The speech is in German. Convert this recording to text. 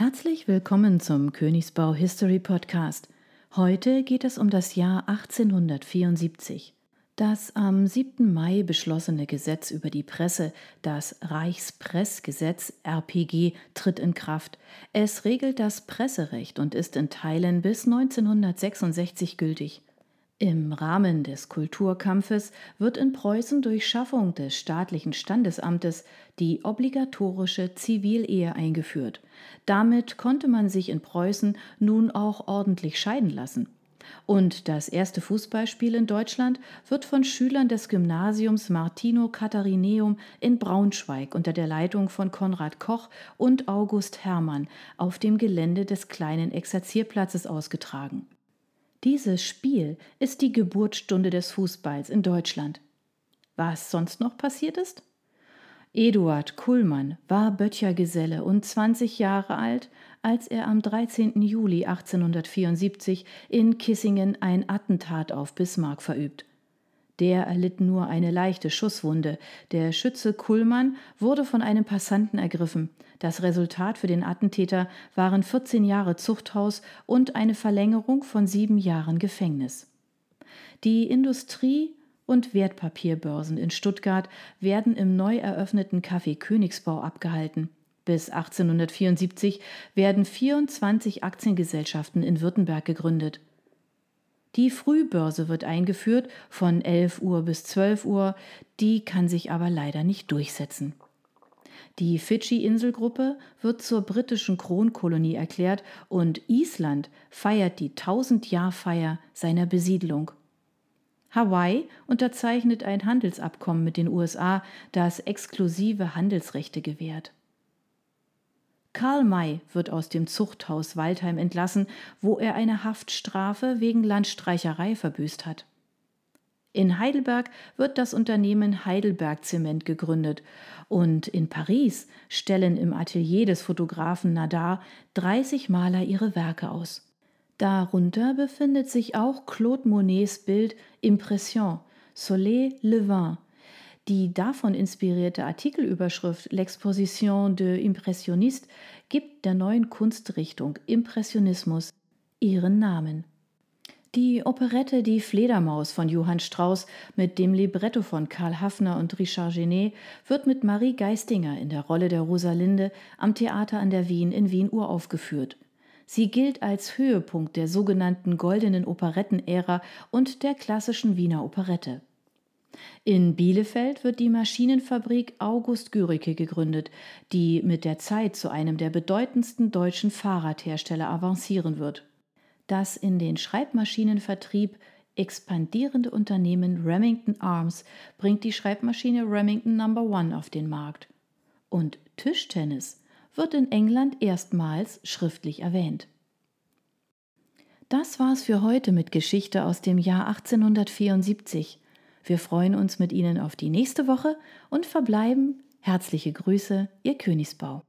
Herzlich willkommen zum Königsbau History Podcast. Heute geht es um das Jahr 1874. Das am 7. Mai beschlossene Gesetz über die Presse, das Reichspressgesetz RPG, tritt in Kraft. Es regelt das Presserecht und ist in Teilen bis 1966 gültig. Im Rahmen des Kulturkampfes wird in Preußen durch Schaffung des staatlichen Standesamtes die obligatorische Zivilehe eingeführt. Damit konnte man sich in Preußen nun auch ordentlich scheiden lassen. Und das erste Fußballspiel in Deutschland wird von Schülern des Gymnasiums Martino Katharineum in Braunschweig unter der Leitung von Konrad Koch und August Hermann auf dem Gelände des kleinen Exerzierplatzes ausgetragen. Dieses Spiel ist die Geburtsstunde des Fußballs in Deutschland. Was sonst noch passiert ist? Eduard Kuhlmann war Böttchergeselle und 20 Jahre alt, als er am 13. Juli 1874 in Kissingen ein Attentat auf Bismarck verübt. Der erlitt nur eine leichte Schusswunde. Der Schütze Kullmann wurde von einem Passanten ergriffen. Das Resultat für den Attentäter waren 14 Jahre Zuchthaus und eine Verlängerung von sieben Jahren Gefängnis. Die Industrie- und Wertpapierbörsen in Stuttgart werden im neu eröffneten Café Königsbau abgehalten. Bis 1874 werden 24 Aktiengesellschaften in Württemberg gegründet. Die Frühbörse wird eingeführt von 11 Uhr bis 12 Uhr, die kann sich aber leider nicht durchsetzen. Die Fidschi-Inselgruppe wird zur britischen Kronkolonie erklärt und Island feiert die 1000-Jahr-Feier seiner Besiedlung. Hawaii unterzeichnet ein Handelsabkommen mit den USA, das exklusive Handelsrechte gewährt. Karl May wird aus dem Zuchthaus Waldheim entlassen, wo er eine Haftstrafe wegen Landstreicherei verbüßt hat. In Heidelberg wird das Unternehmen Heidelberg Zement gegründet und in Paris stellen im Atelier des Fotografen Nadar 30 Maler ihre Werke aus. Darunter befindet sich auch Claude Monets Bild Impression Soleil Levant die davon inspirierte Artikelüberschrift L'exposition de Impressionniste gibt der neuen Kunstrichtung Impressionismus ihren Namen. Die Operette Die Fledermaus von Johann Strauss mit dem Libretto von Karl Hafner und Richard Genet wird mit Marie Geistinger in der Rolle der Rosalinde am Theater an der Wien in Wien uraufgeführt. Sie gilt als Höhepunkt der sogenannten goldenen Operettenära und der klassischen Wiener Operette. In Bielefeld wird die Maschinenfabrik August Güricke gegründet, die mit der Zeit zu einem der bedeutendsten deutschen Fahrradhersteller avancieren wird. Das in den Schreibmaschinenvertrieb expandierende Unternehmen Remington Arms bringt die Schreibmaschine Remington No. 1 auf den Markt. Und Tischtennis wird in England erstmals schriftlich erwähnt. Das war's für heute mit Geschichte aus dem Jahr 1874. Wir freuen uns mit Ihnen auf die nächste Woche und verbleiben herzliche Grüße, Ihr Königsbau.